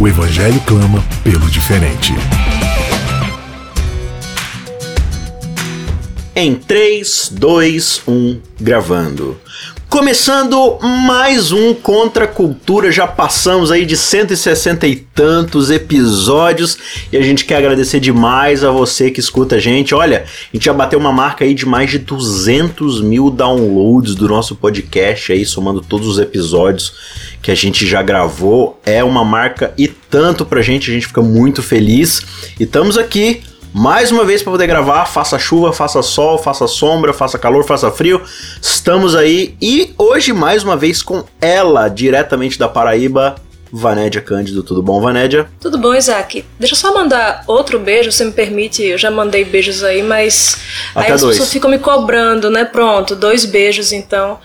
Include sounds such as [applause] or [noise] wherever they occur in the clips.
O Evangelho clama pelo diferente. Em 3, 2, 1, gravando. Começando mais um Contra a Cultura, já passamos aí de 160 e tantos episódios e a gente quer agradecer demais a você que escuta a gente. Olha, a gente já bateu uma marca aí de mais de 200 mil downloads do nosso podcast aí, somando todos os episódios que a gente já gravou. É uma marca e tanto pra gente, a gente fica muito feliz. E estamos aqui mais uma vez para poder gravar, faça chuva, faça sol, faça sombra, faça calor, faça frio. Estamos aí e hoje mais uma vez com ela, diretamente da Paraíba, Vanédia Cândido. Tudo bom, Vanédia? Tudo bom, Isaac. Deixa eu só mandar outro beijo, se me permite. Eu já mandei beijos aí, mas Até aí as dois. pessoas ficam me cobrando, né? Pronto, dois beijos então.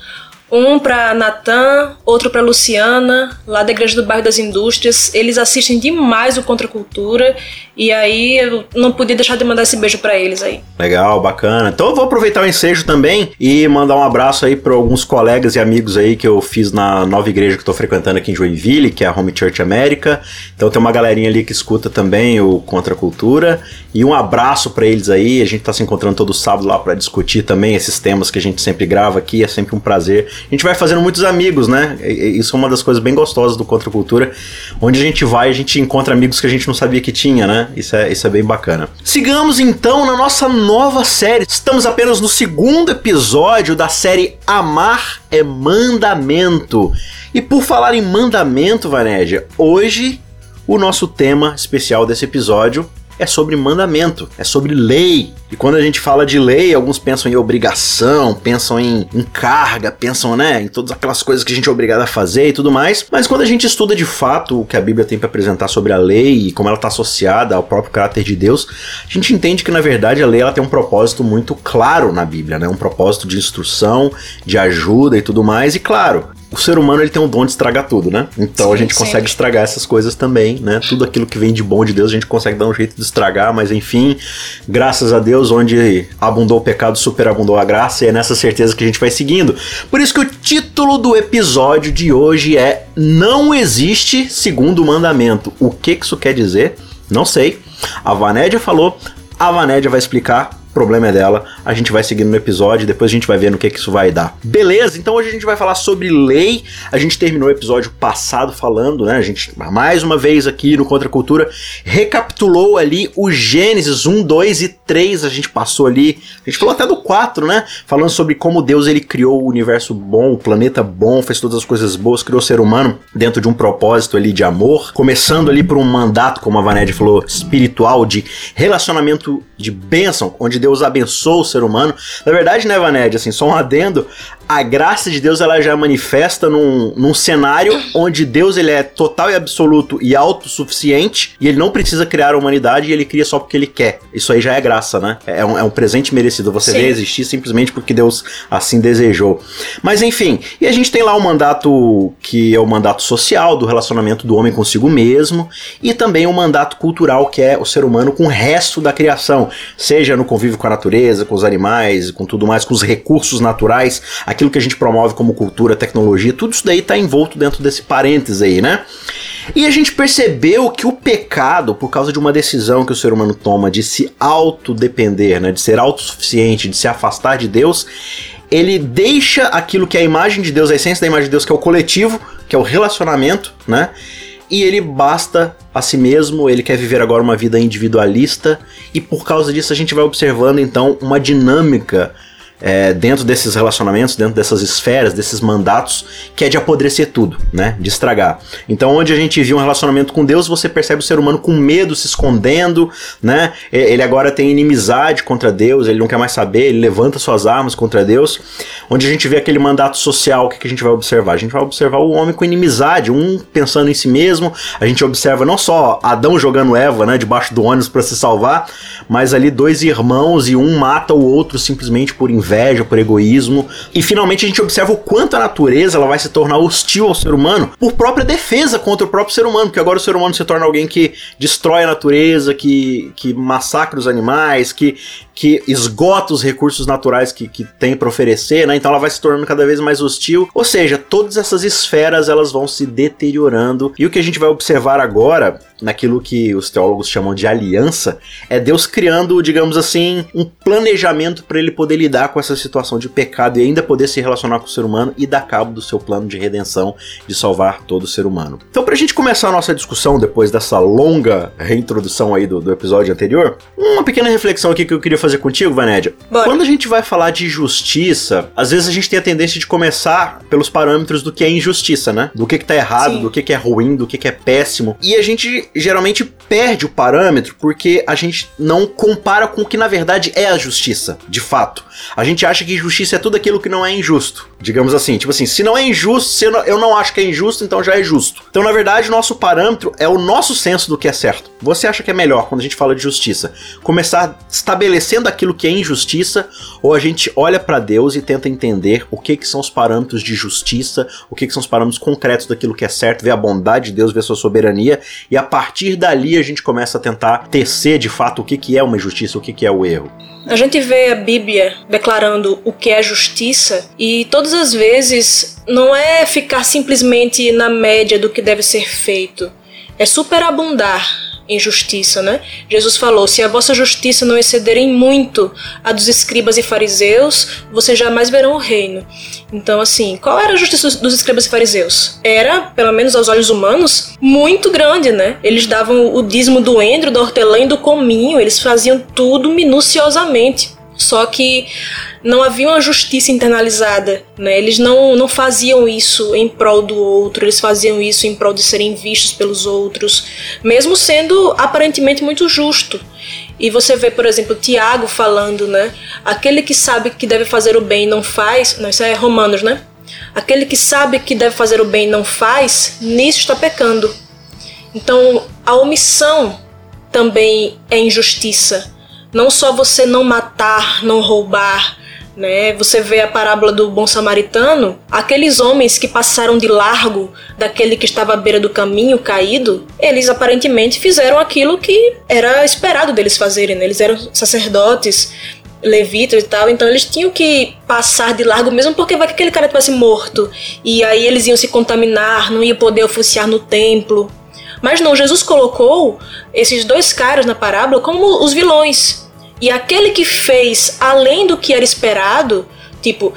Um para Natan, outro para Luciana, lá da Igreja do Bairro das Indústrias. Eles assistem demais o Contra Cultura e aí eu não podia deixar de mandar esse beijo para eles aí. Legal, bacana. Então eu vou aproveitar o ensejo também e mandar um abraço aí para alguns colegas e amigos aí que eu fiz na nova igreja que estou frequentando aqui em Joinville, que é a Home Church América. Então tem uma galerinha ali que escuta também o Contra a Cultura e um abraço para eles aí. A gente tá se encontrando todo sábado lá para discutir também esses temas que a gente sempre grava aqui. É sempre um prazer. A gente vai fazendo muitos amigos, né? Isso é uma das coisas bem gostosas do Contra a Cultura. Onde a gente vai, a gente encontra amigos que a gente não sabia que tinha, né? Isso é, isso é bem bacana. Sigamos então na nossa nova série. Estamos apenas no segundo episódio da série Amar é Mandamento. E por falar em mandamento, Vanédia, hoje o nosso tema especial desse episódio é sobre mandamento, é sobre lei. E quando a gente fala de lei, alguns pensam em obrigação, pensam em, em carga, pensam, né, em todas aquelas coisas que a gente é obrigado a fazer e tudo mais. Mas quando a gente estuda de fato o que a Bíblia tem para apresentar sobre a lei e como ela está associada ao próprio caráter de Deus, a gente entende que na verdade a lei ela tem um propósito muito claro na Bíblia, né? Um propósito de instrução, de ajuda e tudo mais. E claro, o ser humano ele tem um dom de estragar tudo, né? Então a Sim, gente consegue estragar essas coisas também, né? Tudo aquilo que vem de bom de Deus a gente consegue dar um jeito de estragar, mas enfim, graças a Deus, onde abundou o pecado, superabundou a graça, e é nessa certeza que a gente vai seguindo. Por isso que o título do episódio de hoje é Não existe segundo mandamento. O que que isso quer dizer? Não sei. A Vanédia falou, a Vanédia vai explicar. Problema é dela, a gente vai seguindo no episódio, depois a gente vai ver no que, que isso vai dar. Beleza, então hoje a gente vai falar sobre lei. A gente terminou o episódio passado falando, né? A gente, mais uma vez aqui no Contra Cultura, recapitulou ali o Gênesis 1, 2 e 3. A gente passou ali, a gente falou até do 4, né? Falando sobre como Deus ele criou o universo bom, o planeta bom, fez todas as coisas boas, criou o ser humano dentro de um propósito ali de amor. Começando ali por um mandato, como a Vanessa falou, espiritual, de relacionamento de bênção, onde Deus abençoa o ser humano. Na verdade, né, Vaned, assim, só um adendo, a graça de Deus ela já manifesta num, num cenário onde Deus ele é total e absoluto e autossuficiente e ele não precisa criar a humanidade e ele cria só porque ele quer. Isso aí já é graça, né? É um, é um presente merecido. Você Sim. vê existir simplesmente porque Deus assim desejou. Mas enfim, e a gente tem lá o mandato que é o mandato social do relacionamento do homem consigo mesmo e também o mandato cultural que é o ser humano com o resto da criação, seja no convívio com a natureza, com os animais, com tudo mais, com os recursos naturais, aquilo que a gente promove como cultura, tecnologia, tudo isso daí tá envolto dentro desse parênteses aí, né? E a gente percebeu que o pecado, por causa de uma decisão que o ser humano toma de se autodepender, né, de ser autossuficiente, de se afastar de Deus, ele deixa aquilo que é a imagem de Deus, a essência da imagem de Deus, que é o coletivo, que é o relacionamento, né? E ele basta a si mesmo, ele quer viver agora uma vida individualista, e por causa disso a gente vai observando então uma dinâmica é, dentro desses relacionamentos, dentro dessas esferas, desses mandatos, que é de apodrecer tudo, né? De estragar. Então, onde a gente viu um relacionamento com Deus, você percebe o ser humano com medo, se escondendo, né? Ele agora tem inimizade contra Deus, ele não quer mais saber, ele levanta suas armas contra Deus. Onde a gente vê aquele mandato social, o que, que a gente vai observar? A gente vai observar o homem com inimizade, um pensando em si mesmo. A gente observa não só Adão jogando Eva, né, debaixo do ônibus para se salvar, mas ali dois irmãos e um mata o outro simplesmente por inveja, por egoísmo. E finalmente a gente observa o quanto a natureza ela vai se tornar hostil ao ser humano por própria defesa contra o próprio ser humano, porque agora o ser humano se torna alguém que destrói a natureza, que, que massacra os animais, que, que esgota os recursos naturais que, que tem para oferecer, né? Então ela vai se tornando cada vez mais hostil. Ou seja, todas essas esferas elas vão se deteriorando. E o que a gente vai observar agora naquilo que os teólogos chamam de aliança, é Deus criando, digamos assim, um planejamento para ele poder lidar com essa situação de pecado e ainda poder se relacionar com o ser humano e dar cabo do seu plano de redenção, de salvar todo o ser humano. Então, para a gente começar a nossa discussão depois dessa longa reintrodução aí do, do episódio anterior, uma pequena reflexão aqui que eu queria fazer contigo, Vanédia. Quando a gente vai falar de justiça, às vezes a gente tem a tendência de começar pelos parâmetros do que é injustiça, né? Do que, que tá errado, Sim. do que, que é ruim, do que, que é péssimo. E a gente geralmente perde o parâmetro porque a gente não compara com o que na verdade é a justiça, de fato. A gente acha que justiça é tudo aquilo que não é injusto. Digamos assim, tipo assim, se não é injusto, se eu não acho que é injusto, então já é justo. Então, na verdade, o nosso parâmetro é o nosso senso do que é certo. Você acha que é melhor, quando a gente fala de justiça, começar estabelecendo aquilo que é injustiça, ou a gente olha para Deus e tenta entender o que, que são os parâmetros de justiça, o que, que são os parâmetros concretos daquilo que é certo, ver a bondade de Deus, ver sua soberania, e a partir dali a gente começa a tentar tecer de fato o que, que é uma injustiça, o que, que é o erro. A gente vê a Bíblia declarando o que é justiça e todas as vezes não é ficar simplesmente na média do que deve ser feito, é superabundar em justiça, né? Jesus falou: se a vossa justiça não excederem muito a dos escribas e fariseus, vocês jamais verão o reino. Então, assim, qual era a justiça dos escribas e fariseus? Era, pelo menos aos olhos humanos, muito grande, né? Eles davam o dízimo do endro, da hortelã e do cominho, eles faziam tudo minuciosamente. Só que não havia uma justiça internalizada, né? Eles não, não faziam isso em prol do outro, eles faziam isso em prol de serem vistos pelos outros, mesmo sendo aparentemente muito justo. E você vê, por exemplo, Tiago falando, né? Aquele que sabe que deve fazer o bem e não faz, não, isso é Romanos, né? Aquele que sabe que deve fazer o bem e não faz, nisso está pecando. Então, a omissão também é injustiça. Não só você não matar, não roubar, né? Você vê a parábola do bom samaritano, aqueles homens que passaram de largo daquele que estava à beira do caminho caído, eles aparentemente fizeram aquilo que era esperado deles fazerem. Né? Eles eram sacerdotes, levitas e tal, então eles tinham que passar de largo mesmo porque vai que aquele cara tivesse morto e aí eles iam se contaminar, não iam poder oficiar no templo. Mas não, Jesus colocou esses dois caras na parábola como os vilões, e aquele que fez além do que era esperado, tipo,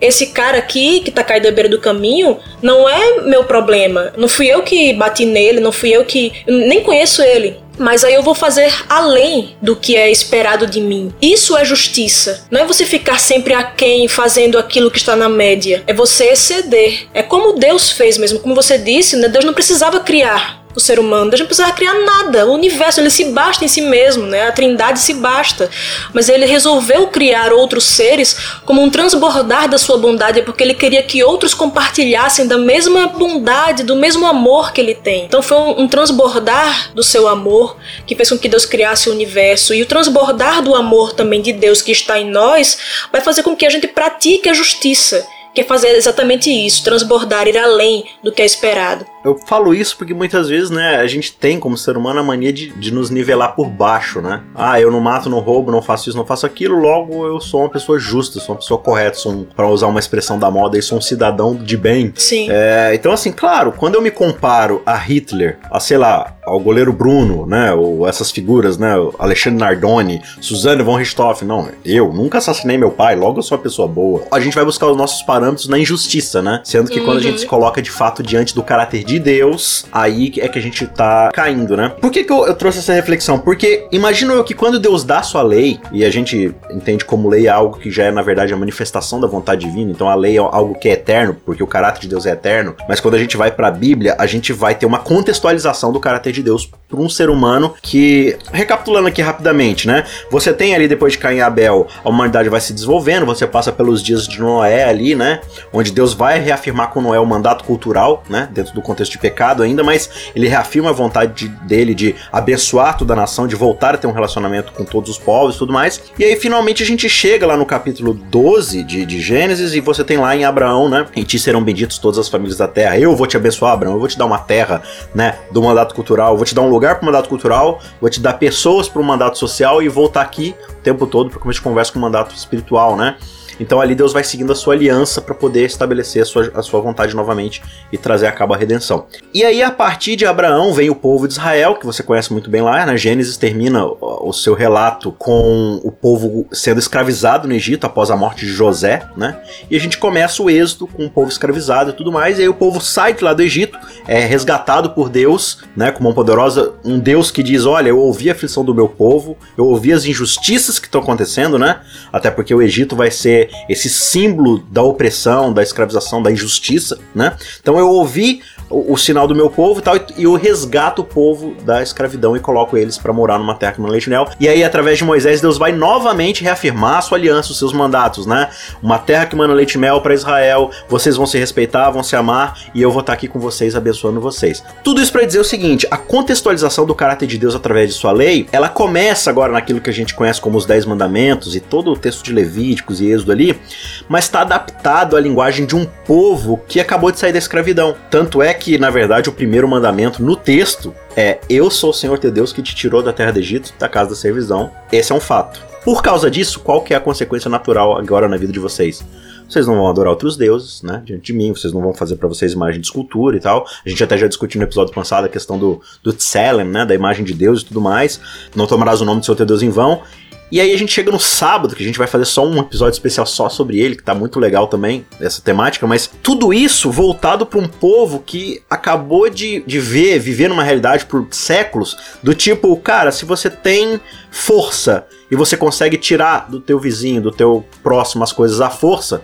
esse cara aqui que tá caído à beira do caminho não é meu problema. Não fui eu que bati nele, não fui eu que. Nem conheço ele. Mas aí eu vou fazer além do que é esperado de mim. Isso é justiça. Não é você ficar sempre aquém fazendo aquilo que está na média. É você exceder. É como Deus fez mesmo. Como você disse, né? Deus não precisava criar o ser humano. Deus não precisava criar nada. O universo ele se basta em si mesmo, né? A Trindade se basta. Mas ele resolveu criar outros seres como um transbordar da sua bondade, porque ele queria que outros compartilhassem da mesma bondade, do mesmo amor que ele tem. Então foi um, um transbordar do seu amor que fez com que Deus criasse o universo e o transbordar do amor também de Deus que está em nós vai fazer com que a gente pratique a justiça que é fazer exatamente isso, transbordar, ir além do que é esperado. Eu falo isso porque muitas vezes, né, a gente tem como ser humano a mania de, de nos nivelar por baixo, né? Ah, eu não mato, não roubo, não faço isso, não faço aquilo, logo eu sou uma pessoa justa, sou uma pessoa correta, sou um, pra usar uma expressão da moda, eu sou um cidadão de bem. Sim. É, então, assim, claro, quando eu me comparo a Hitler, a sei lá, ao goleiro Bruno, né, ou essas figuras, né, Alexandre Nardoni, Suzanne von Richthofen, não, eu nunca assassinei meu pai, logo eu sou uma pessoa boa. A gente vai buscar os nossos parâmetros na injustiça, né? Sendo que uhum. quando a gente uhum. se coloca de fato diante do caráter de Deus, aí é que a gente tá caindo, né? Por que, que eu, eu trouxe essa reflexão? Porque imagino eu que quando Deus dá sua lei, e a gente entende como lei é algo que já é, na verdade, a manifestação da vontade divina, então a lei é algo que é eterno, porque o caráter de Deus é eterno, mas quando a gente vai para a Bíblia, a gente vai ter uma contextualização do caráter de Deus para um ser humano que, recapitulando aqui rapidamente, né? Você tem ali depois de Caim e Abel, a humanidade vai se desenvolvendo, você passa pelos dias de Noé ali, né? Onde Deus vai reafirmar com Noé o mandato cultural, né? Dentro do contexto de pecado ainda, mas ele reafirma a vontade de, dele de abençoar toda a nação, de voltar a ter um relacionamento com todos os povos e tudo mais. E aí finalmente a gente chega lá no capítulo 12 de, de Gênesis e você tem lá em Abraão, né? Em ti serão benditos todas as famílias da terra. Eu vou te abençoar, Abraão, eu vou te dar uma terra, né? Do mandato cultural, eu vou te dar um lugar para o mandato cultural, vou te dar pessoas para o mandato social e voltar aqui o tempo todo para como a gente com o mandato espiritual, né? Então ali Deus vai seguindo a sua aliança para poder estabelecer a sua, a sua vontade novamente e trazer a cabo a redenção. E aí, a partir de Abraão, vem o povo de Israel, que você conhece muito bem lá, na né? Gênesis termina o seu relato com o povo sendo escravizado no Egito após a morte de José, né? E a gente começa o êxodo com o povo escravizado e tudo mais, e aí o povo sai de lá do Egito, é resgatado por Deus, né? Com mão poderosa, um Deus que diz: Olha, eu ouvi a aflição do meu povo, eu ouvi as injustiças que estão acontecendo, né? Até porque o Egito vai ser esse símbolo da opressão, da escravização, da injustiça, né? Então eu ouvi o, o, sinal do meu povo e tal, e eu resgato o povo da escravidão e coloco eles para morar numa terra que não leite mel. E aí, através de Moisés, Deus vai novamente reafirmar a sua aliança, os seus mandatos, né? Uma terra que manda leite mel para Israel, vocês vão se respeitar, vão se amar, e eu vou estar tá aqui com vocês, abençoando vocês. Tudo isso para dizer o seguinte: a contextualização do caráter de Deus através de sua lei, ela começa agora naquilo que a gente conhece como os Dez Mandamentos e todo o texto de Levíticos e Êxodo ali, mas está adaptado à linguagem de um povo que acabou de sair da escravidão. Tanto é que, na verdade, o primeiro mandamento no texto é: Eu sou o Senhor teu Deus que te tirou da terra do Egito, da casa da servidão. Esse é um fato. Por causa disso, qual que é a consequência natural agora na vida de vocês? Vocês não vão adorar outros deuses, né? Diante de mim, vocês não vão fazer para vocês imagem de escultura e tal. A gente até já discutiu no episódio passado a questão do, do Tselem, né? Da imagem de Deus e tudo mais. Não tomarás o nome do seu teu Deus em vão. E aí a gente chega no sábado, que a gente vai fazer só um episódio especial só sobre ele, que tá muito legal também, essa temática, mas tudo isso voltado para um povo que acabou de, de ver, viver numa realidade por séculos, do tipo, cara, se você tem força e você consegue tirar do teu vizinho, do teu próximo as coisas à força,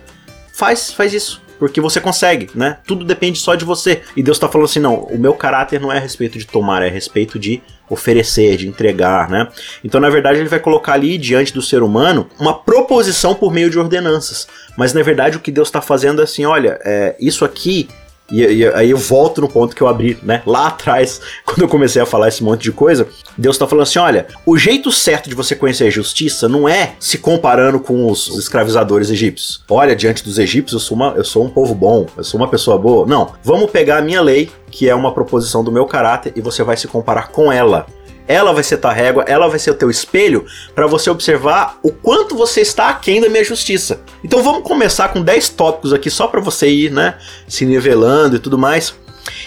faz, faz isso porque você consegue, né? Tudo depende só de você. E Deus tá falando assim: não, o meu caráter não é a respeito de tomar, é a respeito de oferecer, de entregar, né? Então, na verdade, ele vai colocar ali diante do ser humano uma proposição por meio de ordenanças. Mas na verdade, o que Deus está fazendo é assim: olha, é, isso aqui e, e, aí eu volto no ponto que eu abri, né? Lá atrás, [laughs] quando eu comecei a falar esse monte de coisa, Deus está falando assim: olha, o jeito certo de você conhecer a justiça não é se comparando com os escravizadores egípcios. Olha, diante dos egípcios, eu sou, uma, eu sou um povo bom, eu sou uma pessoa boa. Não, vamos pegar a minha lei, que é uma proposição do meu caráter, e você vai se comparar com ela. Ela vai ser tua régua, ela vai ser o teu espelho para você observar o quanto você está aquém da minha justiça. Então vamos começar com 10 tópicos aqui só para você ir, né, se nivelando e tudo mais.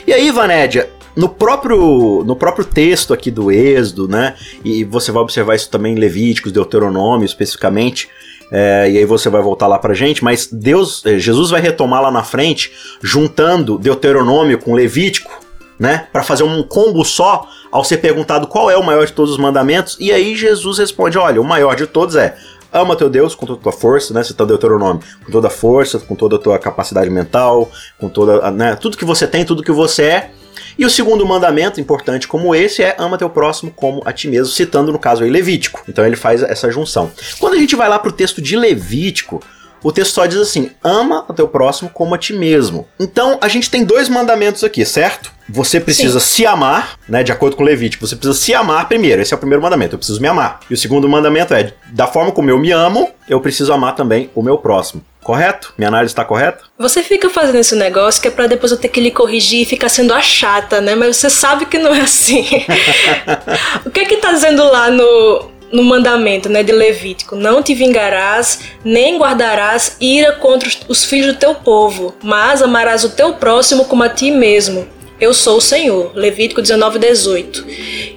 E aí, Vanédia, no próprio, no próprio texto aqui do Êxodo, né, e você vai observar isso também em Levíticos, Deuteronômio especificamente, é, e aí você vai voltar lá pra gente, mas Deus, eh, Jesus vai retomar lá na frente, juntando Deuteronômio com Levítico, né, para fazer um combo só, ao ser perguntado qual é o maior de todos os mandamentos, e aí Jesus responde: olha, o maior de todos é ama teu Deus com toda a tua força, né? Citando Deuteronômio, com toda a força, com toda a tua capacidade mental, com toda, né? Tudo que você tem, tudo que você é. E o segundo mandamento, importante como esse, é ama teu próximo como a ti mesmo, citando no caso aí Levítico. Então ele faz essa junção. Quando a gente vai lá pro texto de Levítico, o texto só diz assim: ama o teu próximo como a ti mesmo. Então a gente tem dois mandamentos aqui, certo? Você precisa Sim. se amar, né? De acordo com Levítico, você precisa se amar primeiro. Esse é o primeiro mandamento. Eu preciso me amar. E o segundo mandamento é: da forma como eu me amo, eu preciso amar também o meu próximo. Correto? Minha análise está correta? Você fica fazendo esse negócio que é para depois eu ter que lhe corrigir e ficar sendo a chata, né? Mas você sabe que não é assim. [laughs] o que é que tá dizendo lá no no mandamento né, de Levítico: Não te vingarás, nem guardarás ira contra os filhos do teu povo, mas amarás o teu próximo como a ti mesmo. Eu sou o Senhor. Levítico 19, 18.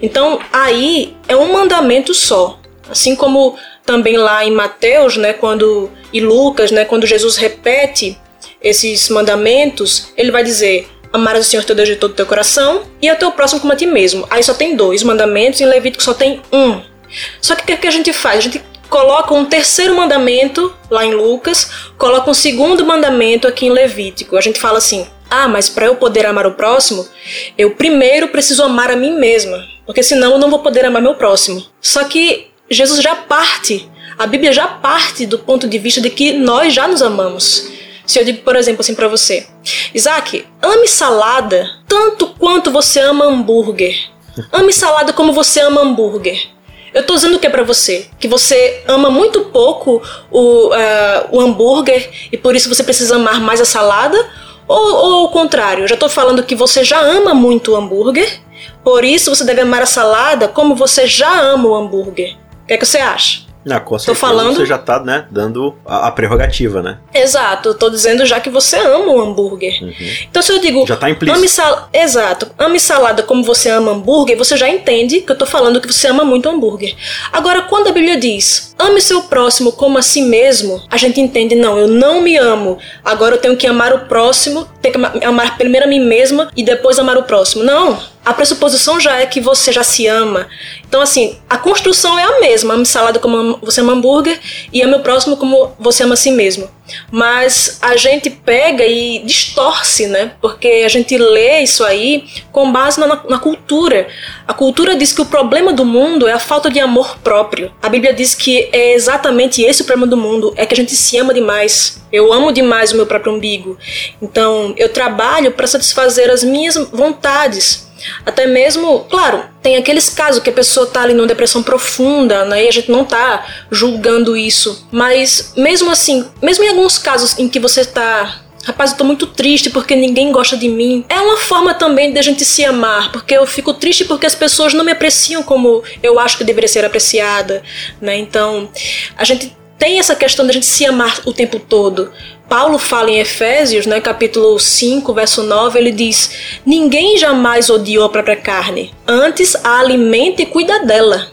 Então, aí é um mandamento só. Assim como também lá em Mateus, né, quando e Lucas, né, quando Jesus repete esses mandamentos, ele vai dizer: Amarás o Senhor teu Deus de todo o teu coração e ao teu próximo como a ti mesmo. Aí só tem dois mandamentos, em Levítico só tem um. Só que o que, que a gente faz? A gente coloca um terceiro mandamento lá em Lucas, coloca um segundo mandamento aqui em Levítico. A gente fala assim: ah, mas para eu poder amar o próximo, eu primeiro preciso amar a mim mesma, porque senão eu não vou poder amar meu próximo. Só que Jesus já parte, a Bíblia já parte do ponto de vista de que nós já nos amamos. Se eu digo, por exemplo, assim para você, Isaac, ame salada tanto quanto você ama hambúrguer. Ame salada como você ama hambúrguer. Eu tô dizendo o que para você? Que você ama muito pouco o, uh, o hambúrguer e por isso você precisa amar mais a salada? Ou, ou o contrário, eu já tô falando que você já ama muito o hambúrguer, por isso você deve amar a salada como você já ama o hambúrguer. O que, é que você acha? Certeza tô falando... você já tá, né, dando a, a, prerrogativa, né? Exato, tô dizendo já que você ama o hambúrguer. Uhum. Então se eu digo... Já tá implícito. Ame sal... Exato. Ame salada como você ama hambúrguer, você já entende que eu tô falando que você ama muito hambúrguer. Agora, quando a Bíblia diz, ame seu próximo como a si mesmo, a gente entende, não, eu não me amo. Agora eu tenho que amar o próximo, tenho que amar primeiro a mim mesma e depois amar o próximo. Não, a pressuposição já é que você já se ama. Então, assim, a construção é a mesma. Ame salada como você ama hambúrguer e ame o próximo como você ama a si mesmo. Mas a gente pega e distorce, né? Porque a gente lê isso aí com base na, na cultura. A cultura diz que o problema do mundo é a falta de amor próprio. A Bíblia diz que é exatamente esse o problema do mundo, é que a gente se ama demais. Eu amo demais o meu próprio umbigo. Então, eu trabalho para satisfazer as minhas vontades até mesmo, claro, tem aqueles casos que a pessoa tá ali numa depressão profunda, né? E a gente não tá julgando isso. Mas mesmo assim, mesmo em alguns casos em que você tá Rapaz, eu tô muito triste porque ninguém gosta de mim. É uma forma também de a gente se amar, porque eu fico triste porque as pessoas não me apreciam como eu acho que deveria ser apreciada, né? Então, a gente tem essa questão de a gente se amar o tempo todo. Paulo fala em Efésios, né, capítulo 5, verso 9, ele diz: Ninguém jamais odiou a própria carne, antes a alimenta e cuida dela.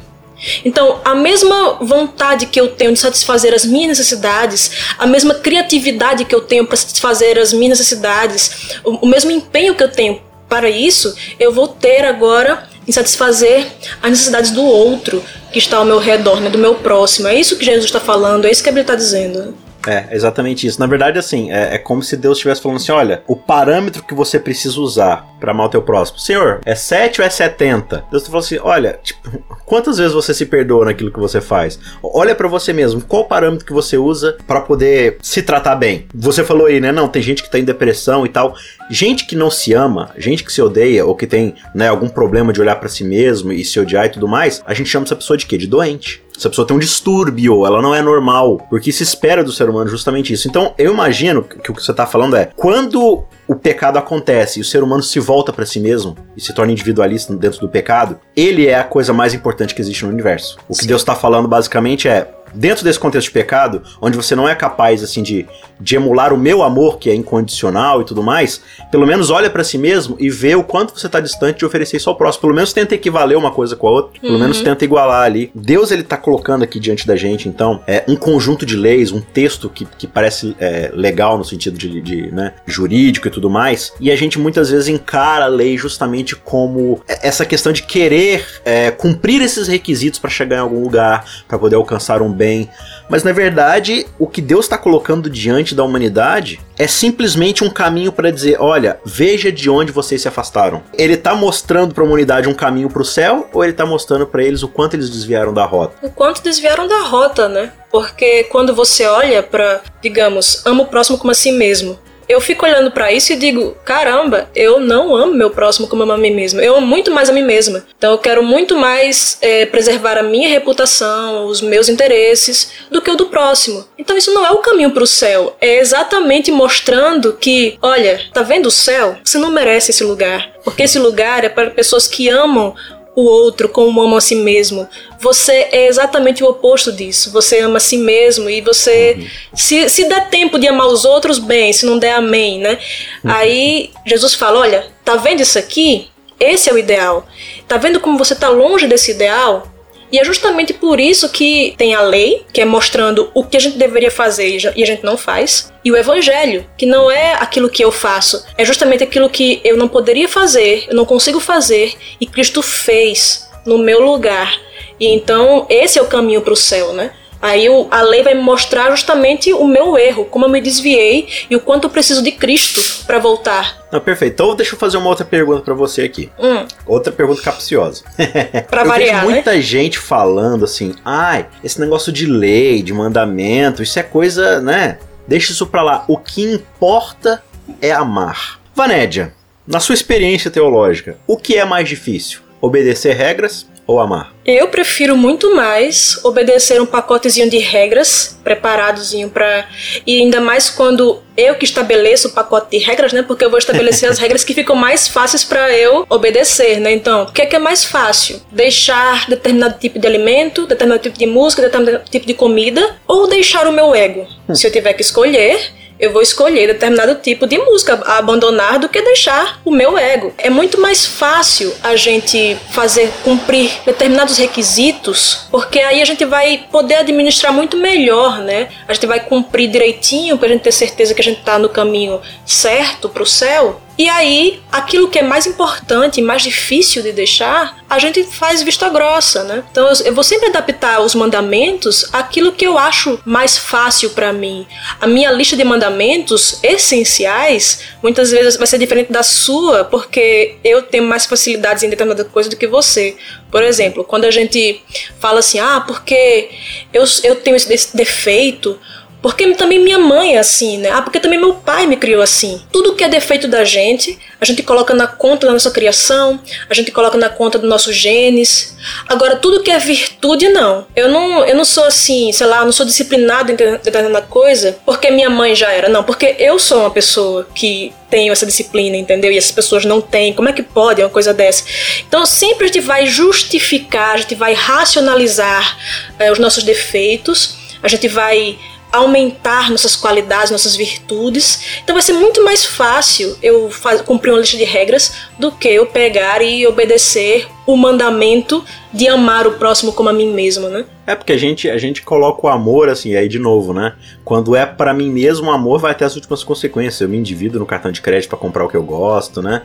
Então, a mesma vontade que eu tenho de satisfazer as minhas necessidades, a mesma criatividade que eu tenho para satisfazer as minhas necessidades, o, o mesmo empenho que eu tenho para isso, eu vou ter agora em satisfazer as necessidades do outro que está ao meu redor, né, do meu próximo. É isso que Jesus está falando, é isso que ele está dizendo. É, exatamente isso. Na verdade, assim, é, é como se Deus estivesse falando assim: olha, o parâmetro que você precisa usar para amar o teu próximo, Senhor, é 7 ou é 70? Deus tá falando assim: olha, tipo, quantas vezes você se perdoa naquilo que você faz? Olha para você mesmo, qual parâmetro que você usa para poder se tratar bem? Você falou aí, né? Não, tem gente que tá em depressão e tal. Gente que não se ama, gente que se odeia ou que tem, né, algum problema de olhar para si mesmo e se odiar e tudo mais, a gente chama essa pessoa de quê? De doente. Essa pessoa tem um distúrbio, ela não é normal, porque se espera do ser humano justamente isso. Então, eu imagino que o que você está falando é quando o pecado acontece e o ser humano se volta para si mesmo e se torna individualista dentro do pecado, ele é a coisa mais importante que existe no universo. O que Sim. Deus está falando basicamente é dentro desse contexto de pecado, onde você não é capaz assim de, de emular o meu amor, que é incondicional e tudo mais, pelo menos olha para si mesmo e vê o quanto você tá distante de oferecer isso ao próximo. Pelo menos tenta equivaler uma coisa com a outra, pelo uhum. menos tenta igualar ali. Deus ele tá colocando aqui diante da gente, então, é um conjunto de leis, um texto que, que parece é, legal no sentido de, de né, jurídico e tudo mais, e a gente muitas vezes encara a lei justamente como essa questão de querer é, cumprir esses requisitos para chegar em algum lugar, para poder alcançar um bem. Mas na verdade, o que Deus está colocando diante da humanidade é simplesmente um caminho para dizer: olha, veja de onde vocês se afastaram. Ele está mostrando para a humanidade um caminho para o céu ou ele está mostrando para eles o quanto eles desviaram da rota? O quanto desviaram da rota, né? Porque quando você olha para, digamos, ama o próximo como a si mesmo, eu fico olhando para isso e digo: caramba, eu não amo meu próximo como eu amo a mim mesma. Eu amo muito mais a mim mesma. Então eu quero muito mais é, preservar a minha reputação, os meus interesses, do que o do próximo. Então isso não é o caminho para o céu. É exatamente mostrando que, olha, tá vendo o céu? Você não merece esse lugar. Porque esse lugar é para pessoas que amam o outro como ama a si mesmo. Você é exatamente o oposto disso. Você ama a si mesmo e você. Uhum. Se, se der tempo de amar os outros, bem, se não der, amém, né? Uhum. Aí Jesus fala: olha, tá vendo isso aqui? Esse é o ideal. Tá vendo como você tá longe desse ideal? E é justamente por isso que tem a lei, que é mostrando o que a gente deveria fazer e a gente não faz, e o evangelho, que não é aquilo que eu faço, é justamente aquilo que eu não poderia fazer, eu não consigo fazer e Cristo fez no meu lugar. E então esse é o caminho para o céu, né? Aí o, a lei vai me mostrar justamente o meu erro, como eu me desviei e o quanto eu preciso de Cristo para voltar. Não, perfeito. Então deixa eu fazer uma outra pergunta para você aqui. Hum. Outra pergunta capciosa. [laughs] Pra eu variar, vejo muita né? gente falando assim, ai, esse negócio de lei, de mandamento, isso é coisa, né? Deixa isso pra lá. O que importa é amar. Vanédia, na sua experiência teológica, o que é mais difícil? Obedecer regras ou amar? Eu prefiro muito mais obedecer um pacotezinho de regras preparadozinho para e ainda mais quando eu que estabeleço o pacote de regras, né? Porque eu vou estabelecer as regras que ficam mais fáceis para eu obedecer, né? Então, o que é que é mais fácil? Deixar determinado tipo de alimento, determinado tipo de música, determinado tipo de comida ou deixar o meu ego? Se eu tiver que escolher, eu vou escolher determinado tipo de música a abandonar do que deixar o meu ego. É muito mais fácil a gente fazer cumprir determinados requisitos, porque aí a gente vai poder administrar muito melhor, né? A gente vai cumprir direitinho para a gente ter certeza que a gente está no caminho certo para o céu. E aí, aquilo que é mais importante mais difícil de deixar, a gente faz vista grossa, né? Então eu vou sempre adaptar os mandamentos àquilo que eu acho mais fácil para mim. A minha lista de mandamentos essenciais muitas vezes vai ser diferente da sua, porque eu tenho mais facilidades em determinada coisa do que você. Por exemplo, quando a gente fala assim, ah, porque eu, eu tenho esse defeito, porque também minha mãe é assim, né? Ah, porque também meu pai me criou assim. Tudo que é defeito da gente, a gente coloca na conta da nossa criação, a gente coloca na conta dos nossos genes. Agora, tudo que é virtude, não. Eu não, eu não sou assim, sei lá, não sou disciplinado em determinada coisa porque minha mãe já era. Não, porque eu sou uma pessoa que tenho essa disciplina, entendeu? E essas pessoas não têm. Como é que pode uma coisa dessa? Então, sempre a gente vai justificar, a gente vai racionalizar é, os nossos defeitos, a gente vai aumentar nossas qualidades, nossas virtudes. Então vai ser muito mais fácil eu faz, cumprir uma lista de regras do que eu pegar e obedecer o mandamento de amar o próximo como a mim mesmo, né? É porque a gente, a gente coloca o amor assim, aí de novo, né? Quando é para mim mesmo, o amor vai até as últimas consequências. Eu me endivido no cartão de crédito para comprar o que eu gosto, né?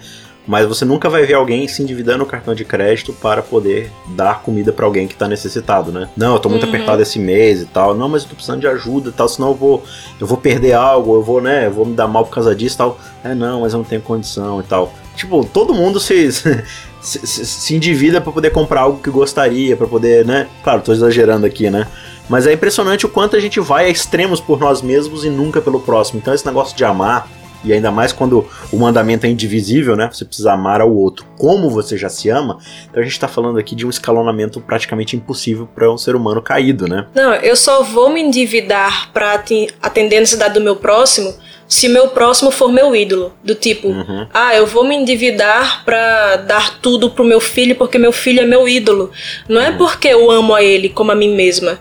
Mas você nunca vai ver alguém se endividando no cartão de crédito para poder dar comida para alguém que tá necessitado, né? Não, eu tô muito uhum. apertado esse mês e tal. Não, mas eu tô precisando de ajuda e tal, senão eu vou eu vou perder algo, eu vou, né, eu vou me dar mal por causa disso e tal. É, não, mas eu não tenho condição e tal. Tipo, todo mundo se [laughs] se, se, se endivida para poder comprar algo que gostaria, para poder, né? Claro, tô exagerando aqui, né? Mas é impressionante o quanto a gente vai a extremos por nós mesmos e nunca pelo próximo. Então esse negócio de amar e ainda mais quando o mandamento é indivisível, né? Você precisa amar ao outro como você já se ama. Então a gente tá falando aqui de um escalonamento praticamente impossível para um ser humano caído, né? Não, eu só vou me endividar para atender a necessidade do meu próximo se meu próximo for meu ídolo. Do tipo, uhum. ah, eu vou me endividar para dar tudo pro meu filho porque meu filho é meu ídolo. Não é uhum. porque eu amo a ele como a mim mesma.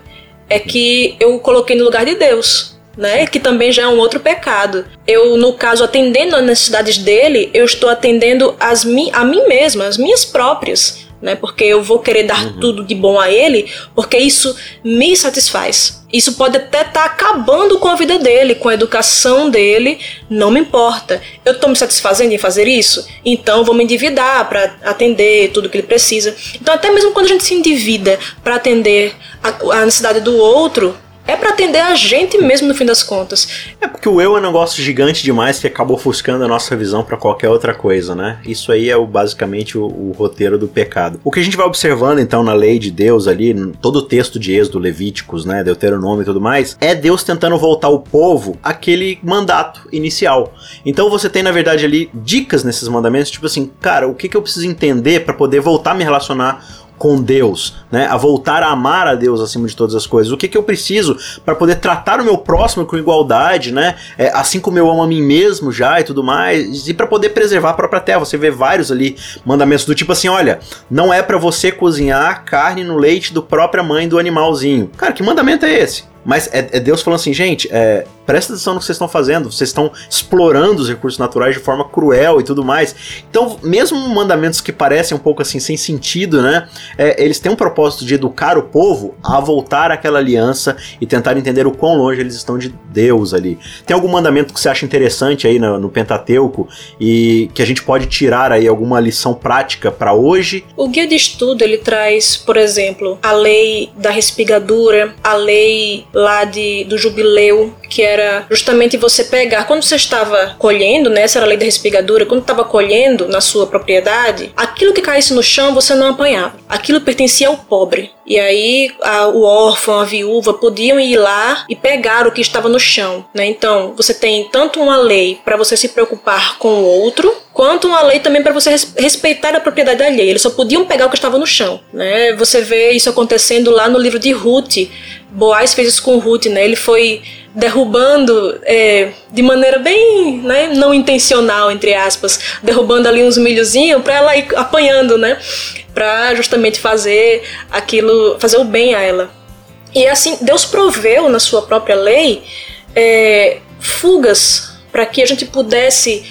É que eu o coloquei no lugar de Deus né? Que também já é um outro pecado. Eu, no caso, atendendo às necessidades dele, eu estou atendendo as mi a mim mesma, as minhas próprias. Né, porque eu vou querer dar uhum. tudo de bom a ele, porque isso me satisfaz. Isso pode até estar tá acabando com a vida dele, com a educação dele, não me importa. Eu estou me satisfazendo em fazer isso, então vou me endividar para atender tudo que ele precisa. Então, até mesmo quando a gente se endivida para atender a, a necessidade do outro, é para atender a gente mesmo no fim das contas. É porque o eu é um negócio gigante demais que acaba ofuscando a nossa visão para qualquer outra coisa, né? Isso aí é o, basicamente o, o, roteiro do pecado. O que a gente vai observando então na lei de Deus ali, todo o texto de Êxodo, Levíticos, né, Deuteronômio e tudo mais, é Deus tentando voltar o povo àquele mandato inicial. Então você tem na verdade ali dicas nesses mandamentos, tipo assim, cara, o que, que eu preciso entender para poder voltar a me relacionar com Deus, né? A voltar a amar a Deus acima de todas as coisas. O que, que eu preciso para poder tratar o meu próximo com igualdade, né? É, assim como eu amo a mim mesmo já e tudo mais, e para poder preservar a própria terra. Você vê vários ali mandamentos do tipo assim, olha, não é para você cozinhar carne no leite do própria mãe do animalzinho. Cara, que mandamento é esse? Mas é, é Deus falando assim, gente, é, presta atenção no que vocês estão fazendo, vocês estão explorando os recursos naturais de forma cruel e tudo mais. Então, mesmo mandamentos que parecem um pouco assim sem sentido, né? É, eles têm um propósito de educar o povo a voltar àquela aliança e tentar entender o quão longe eles estão de Deus ali. Tem algum mandamento que você acha interessante aí no, no Pentateuco e que a gente pode tirar aí alguma lição prática para hoje? O guia de estudo ele traz, por exemplo, a lei da respigadura, a lei lá de, do jubileu, que era justamente você pegar, quando você estava colhendo, né, essa era a lei da respigadura, quando estava colhendo na sua propriedade, aquilo que caísse no chão você não apanhava. Aquilo pertencia ao pobre. E aí a, o órfão, a viúva podiam ir lá e pegar o que estava no chão, né? Então, você tem tanto uma lei para você se preocupar com o outro, quanto uma lei também para você respeitar a propriedade alheia. Eles só podiam pegar o que estava no chão, né? Você vê isso acontecendo lá no livro de Ruth. Boaz fez isso com Ruth, né? Ele foi derrubando é, de maneira bem né, não intencional, entre aspas, derrubando ali uns milhozinhos para ela ir apanhando, né? Para justamente fazer aquilo, fazer o bem a ela. E assim, Deus proveu na sua própria lei é, fugas para que a gente pudesse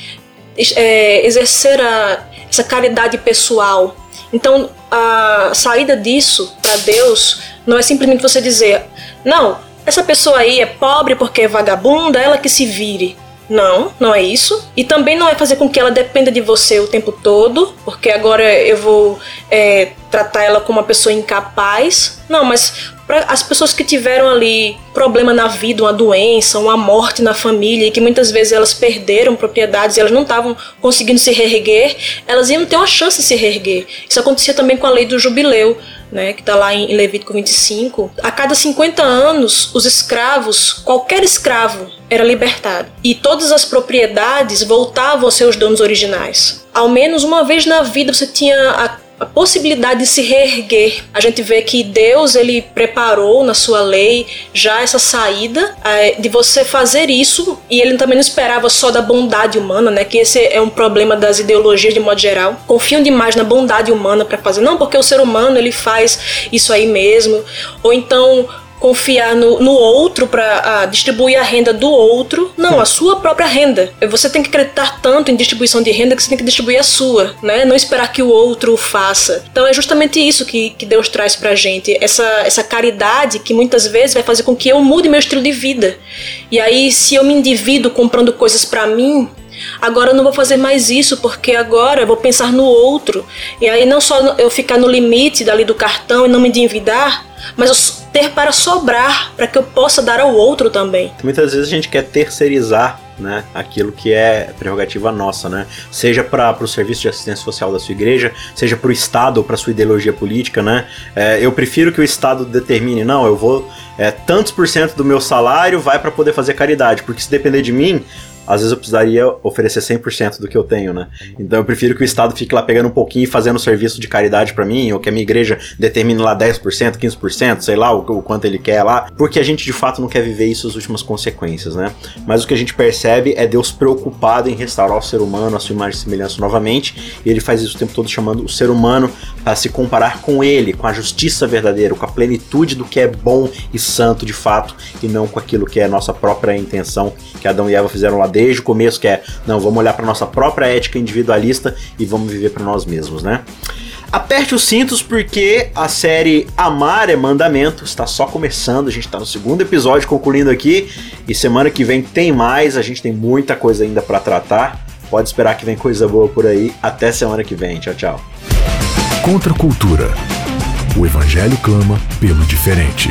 é, exercer a, essa caridade pessoal. Então, a saída disso para Deus não é simplesmente você dizer, não, essa pessoa aí é pobre porque é vagabunda, ela que se vire. Não, não é isso. E também não é fazer com que ela dependa de você o tempo todo, porque agora eu vou é, tratar ela como uma pessoa incapaz. Não, mas para as pessoas que tiveram ali problema na vida, uma doença, uma morte na família, e que muitas vezes elas perderam propriedades e elas não estavam conseguindo se reerguer, elas iam ter uma chance de se reerguer. Isso acontecia também com a lei do jubileu né, que está lá em Levítico 25, a cada 50 anos, os escravos, qualquer escravo, era libertado. E todas as propriedades voltavam aos seus donos originais. Ao menos uma vez na vida você tinha a a possibilidade de se reerguer. A gente vê que Deus ele preparou na sua lei já essa saída é, de você fazer isso e ele também não esperava só da bondade humana, né? Que esse é um problema das ideologias de modo geral. Confiam demais na bondade humana para fazer, não porque o ser humano ele faz isso aí mesmo, ou então confiar no, no outro para distribuir a renda do outro. Não, a sua própria renda. Você tem que acreditar tanto em distribuição de renda que você tem que distribuir a sua, né? Não esperar que o outro faça. Então é justamente isso que, que Deus traz pra gente. Essa, essa caridade que muitas vezes vai fazer com que eu mude meu estilo de vida. E aí, se eu me endivido comprando coisas para mim, Agora eu não vou fazer mais isso porque agora eu vou pensar no outro. E aí não só eu ficar no limite dali do cartão e não me endividar, mas ter para sobrar para que eu possa dar ao outro também. Muitas vezes a gente quer terceirizar né, aquilo que é prerrogativa nossa, né? Seja para o serviço de assistência social da sua igreja, seja para o Estado ou para sua ideologia política, né? É, eu prefiro que o Estado determine, não, eu vou é, tantos por cento do meu salário vai para poder fazer caridade, porque se depender de mim, às vezes eu precisaria oferecer 100% do que eu tenho, né? Então eu prefiro que o Estado fique lá pegando um pouquinho e fazendo serviço de caridade para mim, ou que a minha igreja determine lá 10%, 15%, sei lá, o, o, quanto ele quer lá, porque a gente de fato não quer viver isso as últimas consequências, né? Mas o que a gente percebe é Deus preocupado em restaurar o ser humano, a sua imagem e semelhança novamente, e ele faz isso o tempo todo chamando o ser humano para se comparar com ele, com a justiça verdadeira, com a plenitude do que é bom e santo de fato, e não com aquilo que é nossa própria intenção que Adão e Eva fizeram lá desde o começo, que é, não, vamos olhar para nossa própria ética individualista e vamos viver para nós mesmos, né? Aperte os cintos porque a série Amar é Mandamento está só começando, a gente está no segundo episódio concluindo aqui e semana que vem tem mais, a gente tem muita coisa ainda para tratar. Pode esperar que vem coisa boa por aí. Até semana que vem. Tchau, tchau. Contra a cultura. O evangelho clama pelo diferente.